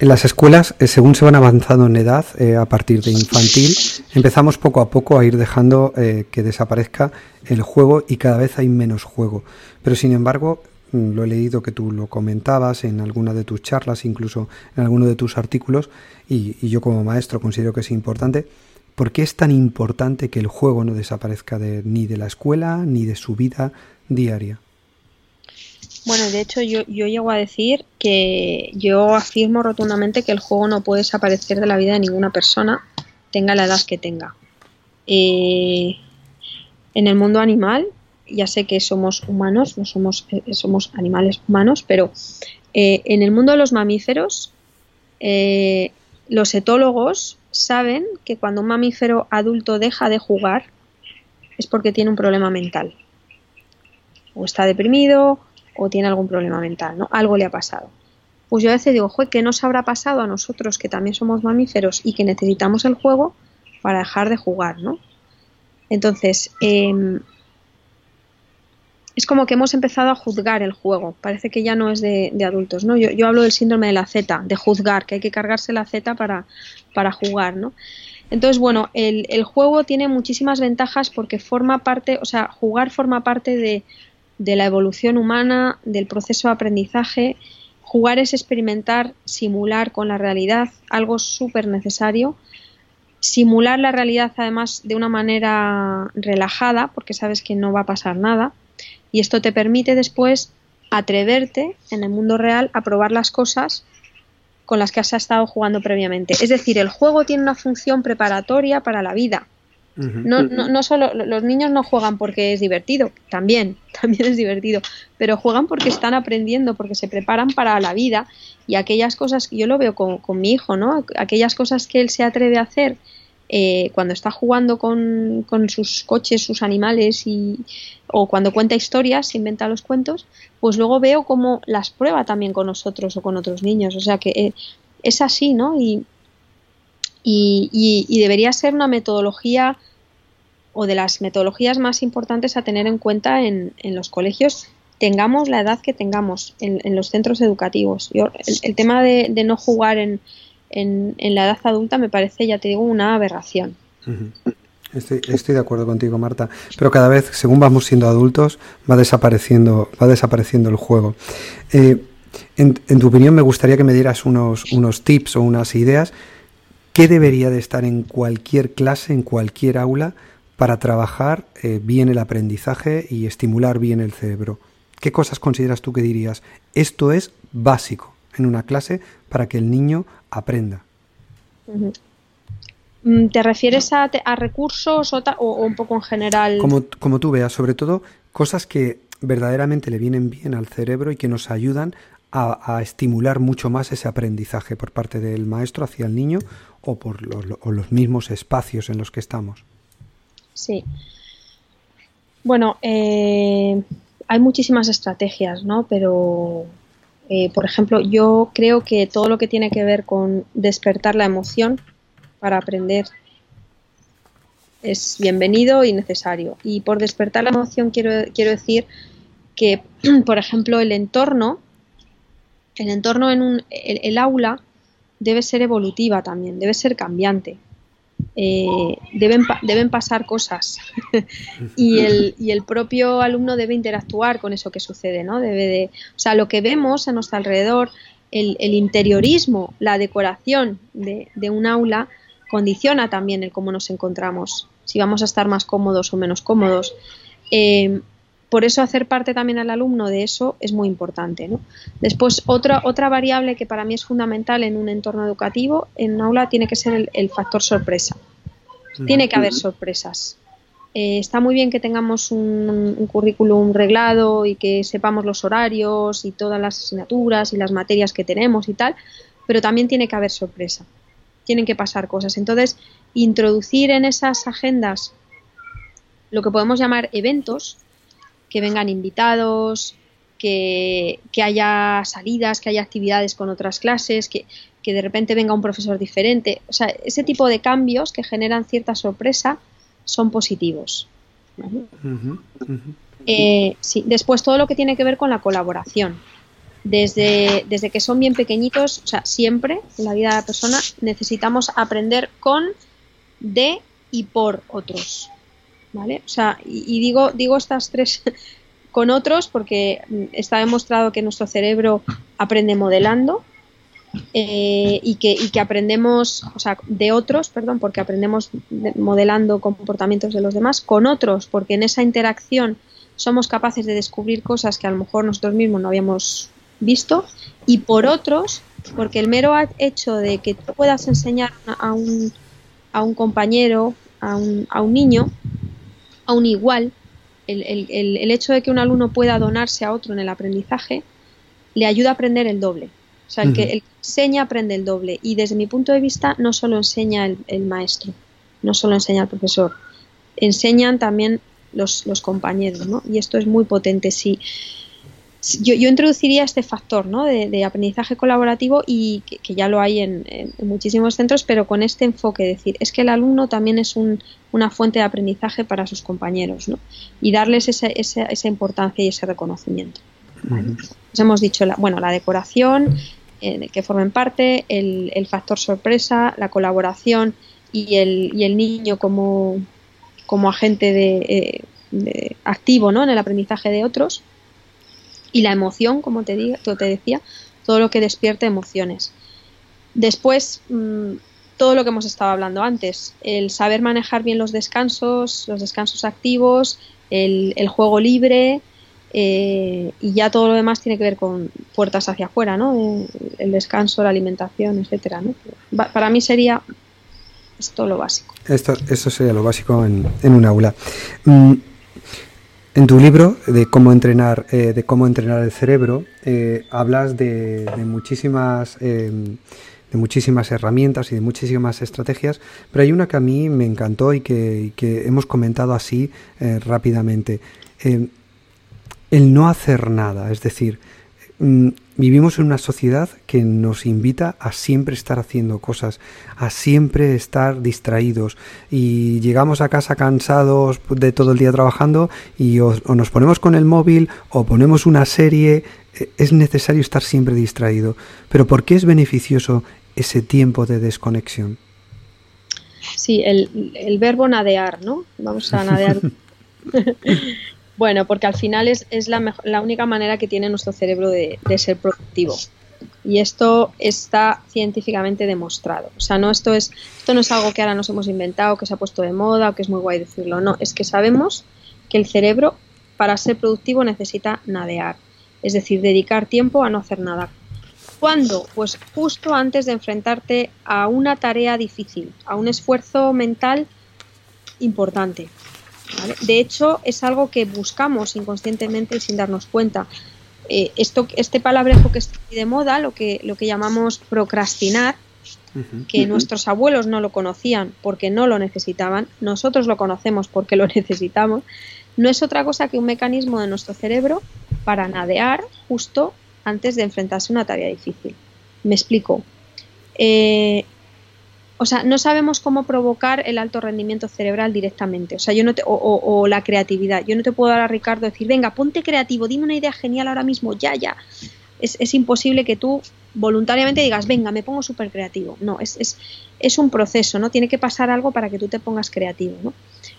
S1: en las escuelas, eh, según se van avanzando en edad, eh, a partir de infantil, empezamos poco a poco a ir dejando que desaparezca el juego y cada vez hay menos juego. Pero sin embargo, mm, lo he leído que tú lo comentabas en alguna de tus charlas, incluso en alguno de tus artículos, y yo como maestro considero que es importante ¿Por qué es tan importante que el juego no desaparezca ni de la escuela ni de su vida diaria?
S3: Bueno, de hecho yo, llego a decir que yo afirmo rotundamente que el juego no puede desaparecer de la vida de ninguna persona, tenga la edad que tenga. Eh, en el mundo animal, ya sé que somos humanos, no somos, eh, somos animales humanos, pero eh, en el mundo de los mamíferos, los etólogos saben que cuando un mamífero adulto deja de jugar es porque tiene un problema mental. O está deprimido o tiene algún problema mental, ¿no? Algo le ha pasado. Pues yo a veces digo, ¿qué nos habrá pasado a nosotros que también somos mamíferos y que necesitamos el juego para dejar de jugar, ¿no? Entonces, em, es como que hemos empezado a juzgar el juego. Parece que ya no es de, adultos, ¿no? Yo, hablo del síndrome de la Z, de juzgar, que hay que cargarse la Z para, para jugar, ¿no? Entonces, bueno, el, el, juego tiene muchísimas ventajas porque forma parte, o sea, jugar forma parte de, de la evolución humana, del proceso de aprendizaje. Jugar es experimentar, simular con la realidad, algo súper necesario. Simular la realidad además de una manera relajada, porque sabes que no va a pasar nada y esto te permite después atreverte en el mundo real a probar las cosas con las que has estado jugando previamente. Es decir, el juego tiene una función preparatoria para la vida. No, no, no, solo los niños no juegan porque es divertido, también, también es divertido, pero juegan porque están aprendiendo, porque se preparan para la vida y aquellas cosas, yo lo veo con, con mi hijo, ¿no? Aquellas cosas que él se atreve a hacer eh, cuando está jugando con, sus coches, sus animales y, o cuando cuenta historias, inventa los cuentos, pues luego veo cómo las prueba también con nosotros o con otros niños. O sea que eh, es así, ¿no? Y, y, debería ser una metodología o de las metodologías más importantes a tener en cuenta en, en los colegios tengamos la edad que tengamos en, los centros educativos. Yo, el, tema de, no jugar en, en, la edad adulta me parece, ya te digo, una aberración.
S1: Estoy, de acuerdo contigo, Marta. Pero cada vez, según vamos siendo adultos, va desapareciendo, va desapareciendo el juego. Eh, en, tu opinión, me gustaría que me dieras unos, unos tips o unas ideas. ¿Qué debería de estar en cualquier clase, en cualquier aula, para trabajar eh, bien el aprendizaje y estimular bien el cerebro? ¿Qué cosas consideras tú que dirías? Esto es básico en una clase para que el niño aprenda.
S3: Mm, ¿Te refieres a, recursos o, un poco en general?
S1: Como, como tú veas, sobre todo cosas que verdaderamente le vienen bien al cerebro y que nos ayudan a, estimular mucho más ese aprendizaje por parte del maestro hacia el niño o por los, mismos espacios en los que estamos.
S3: Sí. Bueno, eh, hay muchísimas estrategias, ¿no? Pero eh, por ejemplo, yo creo que todo lo que tiene que ver con despertar la emoción para aprender es bienvenido y necesario. Y por despertar la emoción quiero decir que, por ejemplo, el entorno, el entorno en un, el aula debe ser evolutiva también, debe ser cambiante. Eh, deben, pasar cosas y, el, y, el, propio alumno debe interactuar con eso que sucede, ¿no? Debe de, o sea, lo que vemos a nuestro alrededor, el, interiorismo, la decoración de, un aula condiciona también el cómo nos encontramos, si vamos a estar más cómodos o menos cómodos. Eh, por eso hacer parte también al alumno de eso es muy importante. ¿no? Después, otra, otra variable que para mí es fundamental en un entorno educativo, en un aula, tiene que ser el, factor sorpresa. Tiene que haber sorpresas. Eh, está muy bien que tengamos un, currículum reglado y que sepamos los horarios y todas las asignaturas y las materias que tenemos y tal, pero también tiene que haber sorpresa. Tienen que pasar cosas. Entonces, introducir en esas agendas lo que podemos llamar eventos, que vengan invitados, que, haya salidas, que haya actividades con otras clases, que, de repente venga un profesor diferente. O sea, ese tipo de cambios que generan cierta sorpresa son positivos. Eh, sí. Después todo lo que tiene que ver con la colaboración. Desde, desde que son bien pequeñitos, o sea, siempre en la vida de la persona necesitamos aprender con, de y por otros. ¿Vale? O sea, y, digo, digo estas tres con otros porque mm, está demostrado que nuestro cerebro aprende modelando eh, y, que, y que aprendemos, o sea, de otros, perdón, porque aprendemos modelando comportamientos de los demás, con otros, porque en esa interacción somos capaces de descubrir cosas que a lo mejor nosotros mismos no habíamos visto, y por otros, porque el mero hecho de que tú puedas enseñar a un, a un compañero, a un, a un niño, aún igual, el, el, hecho de que un alumno pueda donarse a otro en el aprendizaje le ayuda a aprender el doble. O sea, el, que, el enseña aprende el doble. Y desde mi punto de vista, no solo enseña el, maestro, no solo enseña el profesor, enseñan también los, compañeros, ¿no? Y esto es muy potente. Si, yo, introduciría este factor ¿no? de, aprendizaje colaborativo y que, ya lo hay en, muchísimos centros, pero con este enfoque, decir, es que el alumno también es una fuente de aprendizaje para sus compañeros ¿no? y darles esa, esa, importancia y ese reconocimiento. hemos dicho, la, bueno, la decoración, eh, que formen parte, el, el, factor sorpresa, la colaboración y el, y el niño como, como agente de, eh, activo ¿no? en el aprendizaje de otros y la emoción, como te, diga, te decía, todo lo que despierte emociones. Después, mm, todo lo que hemos estado hablando antes, el saber manejar bien los descansos, los descansos activos, el, juego libre eh, y ya todo lo demás tiene que ver con puertas hacia afuera, ¿no? El, descanso, la alimentación, etcétera. ¿no? Para mí sería esto lo básico.
S1: Esto, esto sería lo básico en, en un aula. Mm, en tu libro de cómo entrenar, eh, de cómo entrenar el cerebro, eh, hablas de, muchísimas, em, de muchísimas herramientas y de muchísimas estrategias, pero hay una que a mí me encantó y que, hemos comentado así eh, rápidamente. El no hacer nada, es decir, Mm, vivimos en una sociedad que nos invita a siempre estar haciendo cosas, a siempre estar distraídos y llegamos a casa cansados de todo el día trabajando y o, nos ponemos con el móvil o ponemos una serie, e, es necesario estar siempre distraído. Pero ¿por qué es beneficioso ese tiempo de desconexión?
S3: Sí, el, el verbo nadear, ¿no? Vamos a nadear. Bueno, porque al final es, la, la, única manera que tiene nuestro cerebro de, ser productivo. Y esto está científicamente demostrado. O sea, no esto es, esto no es algo que ahora nos hemos inventado, que se ha puesto de moda o que es muy guay decirlo. No, es que sabemos que el cerebro para ser productivo necesita nadear. Es decir, dedicar tiempo a no hacer nada. ¿Cuándo? Pues justo antes de enfrentarte a una tarea difícil, a un esfuerzo mental importante. De hecho, es algo que buscamos inconscientemente sin darnos cuenta. Eh, esto, este palabrejo que está de moda, lo que, lo que llamamos procrastinar, que nuestros abuelos no lo conocían porque no lo necesitaban, nosotros lo conocemos porque lo necesitamos, no es otra cosa que un mecanismo de nuestro cerebro para nadear justo antes de enfrentarse a una tarea difícil. Me explico. Eh, o sea, no sabemos cómo provocar el alto rendimiento cerebral directamente, o sea, yo no o, la creatividad. Yo no te puedo dar a Ricardo decir, venga, ponte creativo, dime una idea genial ahora mismo, ya, ya. Es, imposible que tú voluntariamente digas, venga, me pongo súper creativo. No, es, es, es, un proceso, ¿no? Tiene que pasar algo para que tú te pongas creativo, ¿no?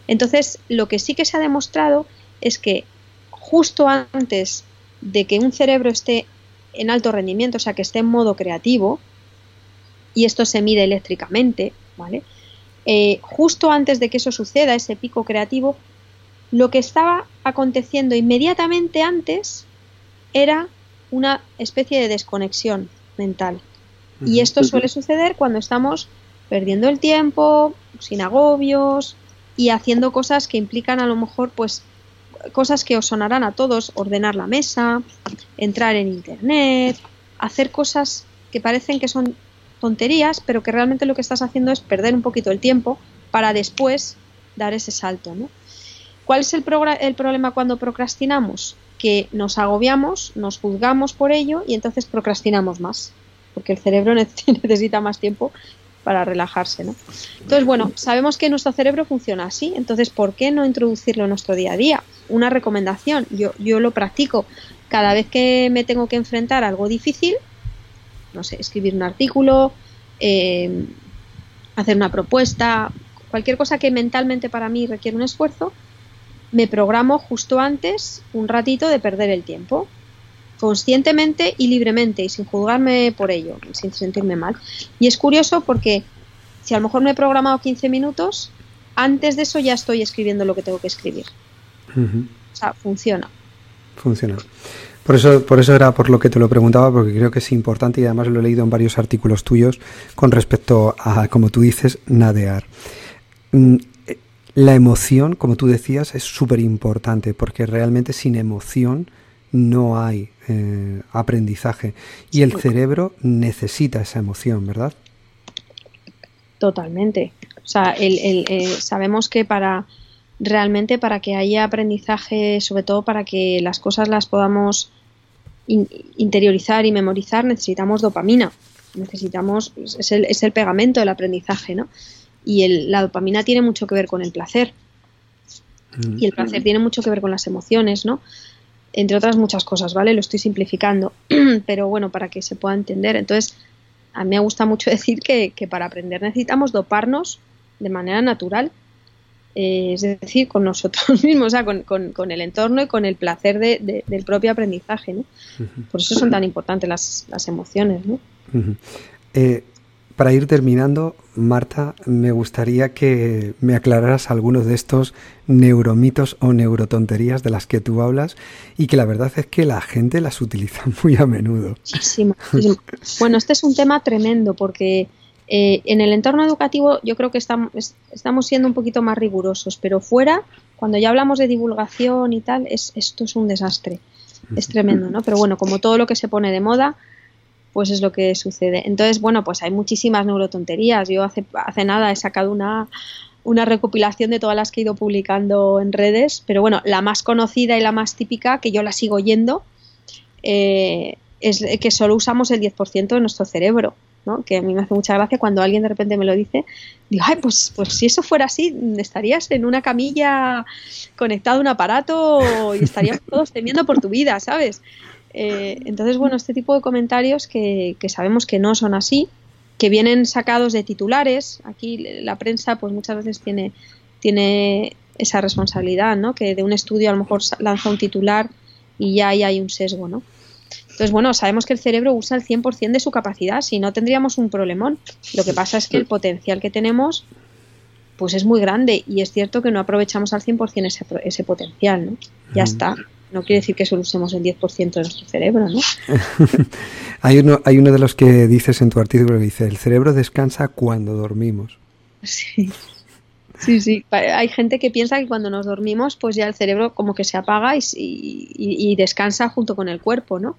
S3: Entonces, lo que sí que se ha demostrado es que justo antes de que un cerebro esté en alto rendimiento, o sea, que esté en modo creativo, y esto se mide eléctricamente, ¿vale? Eh, justo antes de que eso suceda, ese pico creativo, lo que estaba aconteciendo inmediatamente antes era una especie de desconexión mental. Y esto suele suceder cuando estamos perdiendo el tiempo, sin agobios y haciendo cosas que implican a lo mejor pues cosas que os sonarán a todos, ordenar la mesa, entrar en internet, hacer cosas que parecen que son tonterías, pero que realmente lo que estás haciendo es perder un poquito el tiempo para después dar ese salto. ¿no? ¿Cuál es el, el problema cuando procrastinamos? Que nos agobiamos, nos juzgamos por ello y entonces procrastinamos más, porque el cerebro necesita más tiempo para relajarse. ¿no? Entonces, bueno, sabemos que nuestro cerebro funciona así, entonces, ¿por qué no introducirlo en nuestro día a día? Una recomendación, yo, yo lo practico cada vez que me tengo que enfrentar a algo difícil, no sé, escribir un artículo, eh, hacer una propuesta, cualquier cosa que mentalmente para mí requiere un esfuerzo, me programo justo antes un ratito de perder el tiempo, conscientemente y libremente y sin juzgarme por ello, sin sentirme mal. Y es curioso porque si a lo mejor me he programado 15 minutos, antes de eso ya estoy escribiendo lo que tengo que escribir. O sea, funciona.
S1: Funciona. Por eso, por eso era por lo que te lo preguntaba, porque creo que es importante y además lo he leído en varios artículos tuyos con respecto a, como tú dices, nadear. Mm, eh, la emoción, como tú decías, es súper importante porque realmente sin emoción no hay eh, aprendizaje y el cerebro necesita esa emoción, ¿verdad?
S3: Totalmente. O sea, el, eh, sabemos que para realmente para que haya aprendizaje, sobre todo para que las cosas las podamos interiorizar y memorizar necesitamos dopamina. Necesitamos, es el, es el pegamento del aprendizaje, ¿no? Y el, la dopamina tiene mucho que ver con el placer. Y el placer tiene mucho que ver con las emociones, ¿no? Entre otras muchas cosas, ¿vale? Lo estoy simplificando, pero bueno, para que se pueda entender. Entonces, a mí me gusta mucho decir que, que para aprender necesitamos doparnos de manera natural eh, es decir, con nosotros mismos, o sea, con, el entorno y con el placer del propio aprendizaje. ¿no? Por eso son tan importantes las, emociones. ¿no?
S1: Eh, para ir terminando, Marta, me gustaría que me aclararas algunos de estos neuromitos o neurotonterías de las que tú hablas y que la verdad es que la gente las utiliza muy a menudo.
S3: Muchísimo, Bueno, este es un tema tremendo porque eh, en el entorno educativo yo creo que estamos, estamos siendo un poquito más rigurosos, pero fuera, cuando ya hablamos de divulgación y tal, es, esto es un desastre. Es tremendo, ¿no? Pero bueno, como todo lo que se pone de moda, pues es lo que sucede. Entonces, bueno, pues hay muchísimas neurotonterías. Yo hace, hace nada he sacado una, una recopilación de todas las que he ido publicando en redes, pero bueno, la más conocida y la más típica, que yo la sigo oyendo, eh, es que solo usamos el 10% de nuestro cerebro que a mí me hace mucha gracia cuando alguien de repente me lo dice, digo, ay, pues, pues si eso fuera así, estarías en una camilla conectado a un aparato y estaríamos todos temiendo por tu vida, ¿sabes? Eh, entonces, bueno, este tipo de comentarios que, sabemos que no son así, que vienen sacados de titulares, aquí la prensa pues muchas veces tiene, tiene esa responsabilidad, ¿no? Que de un estudio a lo mejor lanza un titular y ya ahí hay un sesgo, ¿no? Entonces, bueno, sabemos que el cerebro usa el 100% de su capacidad, si no tendríamos un problemón. Lo que pasa es que el potencial que tenemos pues es muy grande y es cierto que no aprovechamos al 100% ese, ese potencial, ¿no? Ya está. No quiere decir que solo usemos el 10% de nuestro cerebro, ¿no?
S1: hay, uno, hay uno de los que dices en tu artículo que dice, el cerebro descansa cuando dormimos.
S3: Sí. Sí, sí. Hay gente que piensa que cuando nos dormimos, pues ya el cerebro como que se apaga y, y, descansa junto con el cuerpo, ¿no?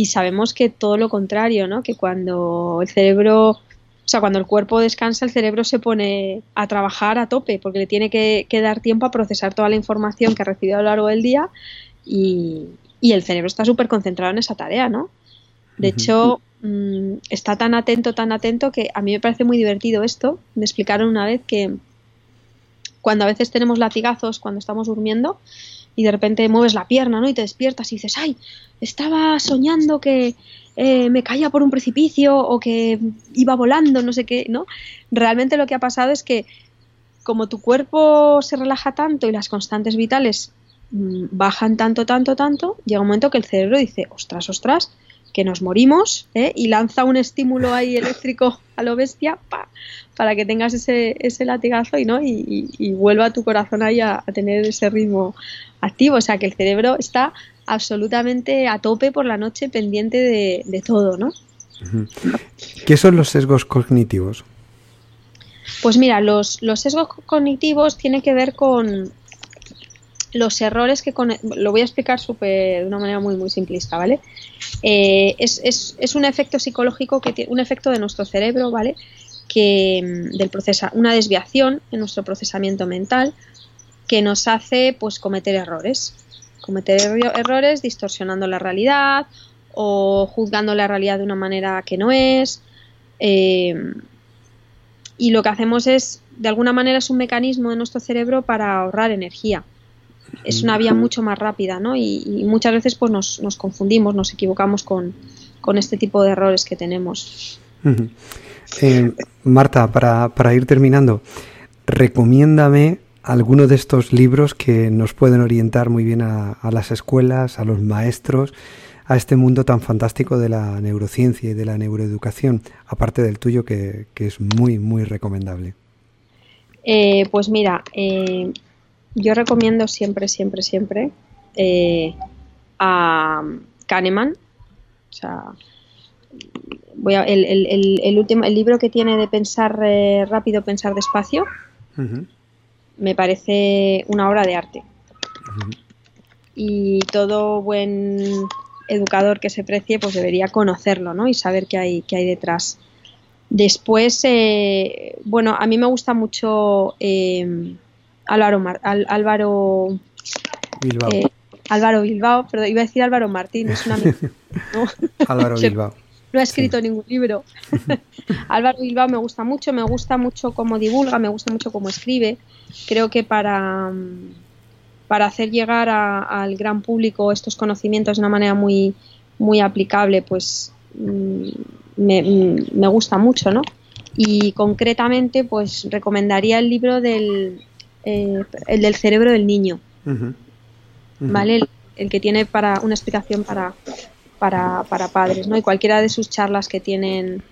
S3: Y sabemos que todo lo contrario, ¿no? Que cuando el cerebro, o sea, cuando el cuerpo descansa, el cerebro se pone a trabajar a tope, porque le tiene que, dar tiempo a procesar toda la información que ha recibido a lo largo del día y, el cerebro está súper concentrado en esa tarea, ¿no? De hecho, mm, está tan atento, tan atento que a mí me parece muy divertido esto. Me explicaron una vez que cuando a veces tenemos latigazos cuando estamos durmiendo, y de repente mueves la pierna, ¿no? Y te despiertas y dices, ay, estaba soñando que eh, me caía por un precipicio o que iba volando, no sé qué, ¿no? Realmente lo que ha pasado es que como tu cuerpo se relaja tanto y las constantes vitales mm, bajan tanto, tanto, tanto, llega un momento que el cerebro dice, ostras, ostras, que nos morimos ¿eh? y lanza un estímulo ahí eléctrico a lo bestia para que tengas ese, ese latigazo y, ¿no? Y, vuelva tu corazón ahí a, tener ese ritmo activo. O sea que el cerebro está absolutamente a tope por la noche pendiente de, todo, ¿no?
S1: ¿Qué son los sesgos cognitivos?
S3: Pues mira, los, los sesgos cognitivos tienen que ver con, los errores que con, lo voy a explicar super, de una manera muy muy simplista, ¿vale? Eh, es, es, es, un efecto psicológico que tiene un efecto de nuestro cerebro, ¿vale? Que mm, del procesa, una desviación en nuestro procesamiento mental que nos hace pues cometer errores, cometer errores distorsionando la realidad o juzgando la realidad de una manera que no es. Eh, y lo que hacemos es, de alguna manera, es un mecanismo de nuestro cerebro para ahorrar energía es una vía mucho más rápida, ¿no? Y, muchas veces pues nos, nos, confundimos, nos equivocamos con, este tipo de errores que tenemos.
S1: Eh, Marta, para, ir terminando, recomiéndame alguno de estos libros que nos pueden orientar muy bien a, las escuelas, a los maestros, a este mundo tan fantástico de la neurociencia y de la neuroeducación, aparte del tuyo que, es muy, muy recomendable.
S3: Eh, pues mira, eh, yo recomiendo siempre, siempre, siempre eh, a Kahneman. O sea, voy a, el, el, el, último, el libro que tiene de pensar eh, rápido, pensar despacio, me parece una obra de arte. Y todo buen educador que se precie, pues debería conocerlo, ¿no? Y saber qué hay, qué hay detrás. Después, eh, bueno, a mí me gusta mucho Álvaro, Álvaro
S1: Bilbao. Eh,
S3: Álvaro Bilbao, pero iba a decir Álvaro Martín, es un amigo.
S1: Álvaro Bilbao.
S3: No ha escrito ningún libro. Álvaro Bilbao me gusta mucho, me gusta mucho cómo divulga, me gusta mucho cómo escribe. Creo que para, para hacer llegar al gran público estos conocimientos de una manera muy, muy aplicable, pues mm, me, gusta mucho, ¿no? Y concretamente, pues recomendaría el libro del, eh, el del cerebro del niño, ¿vale? El, que tiene para una explicación para, para, para, padres, ¿no? Y cualquiera de sus charlas que tienen,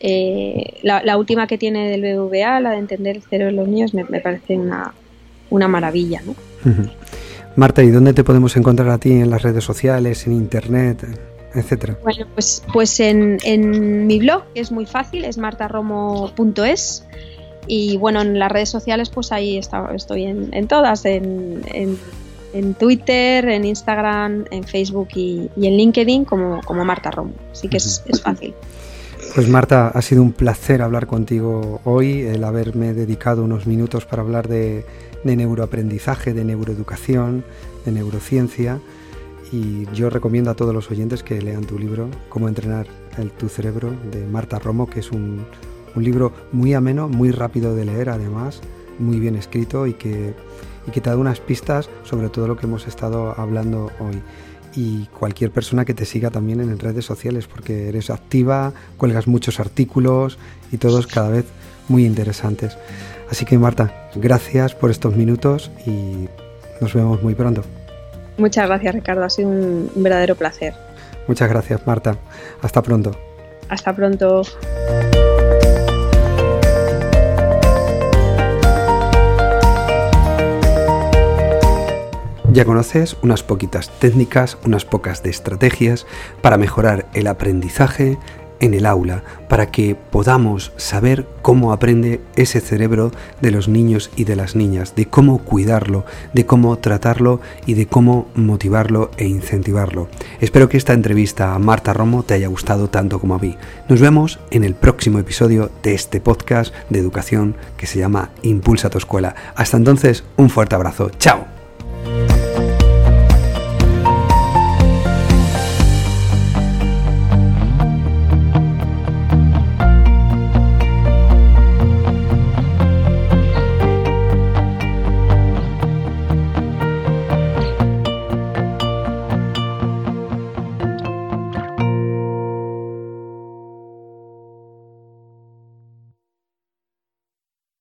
S3: eh, la, última que tiene del BBVA, la de entender el cerebro de los niños, me, parece una, una maravilla, ¿no?
S1: Marta, ¿y dónde te podemos encontrar a ti en las redes sociales, en internet, etcétera?
S3: Bueno, pues, pues en, mi blog, que es muy fácil, es martaromo.es. Y bueno, en las redes sociales, pues ahí estoy en, todas, en, Twitter, en Instagram, en Facebook y, en LinkedIn como, como Marta Romo. Así que es, es fácil.
S1: Pues Marta, ha sido un placer hablar contigo hoy, el haberme dedicado unos minutos para hablar de, de neuroaprendizaje, de neuroeducación, de neurociencia. Y yo recomiendo a todos los oyentes que lean tu libro, Cómo entrenar el, tu cerebro, de Marta Romo, que es un, un libro muy ameno, muy rápido de leer además, muy bien escrito y que, y que te da unas pistas sobre todo lo que hemos estado hablando hoy y cualquier persona que te siga también en redes sociales porque eres activa, cuelgas muchos artículos y todos cada vez muy interesantes. Así que Marta, gracias por estos minutos y nos vemos muy pronto.
S3: Muchas gracias Ricardo, ha sido un verdadero placer.
S1: Muchas gracias Marta, hasta pronto.
S3: Hasta pronto.
S1: Ya conoces unas poquitas técnicas, unas pocas de estrategias para mejorar el aprendizaje, en el aula para que podamos saber cómo aprende ese cerebro de los niños y de las niñas, de cómo cuidarlo, de cómo tratarlo y de cómo motivarlo e incentivarlo. Espero que esta entrevista a Marta Romo te haya gustado tanto como a mí. Nos vemos en el próximo episodio de este podcast de educación que se llama Impulsa tu escuela. Hasta entonces, un fuerte abrazo. Chao.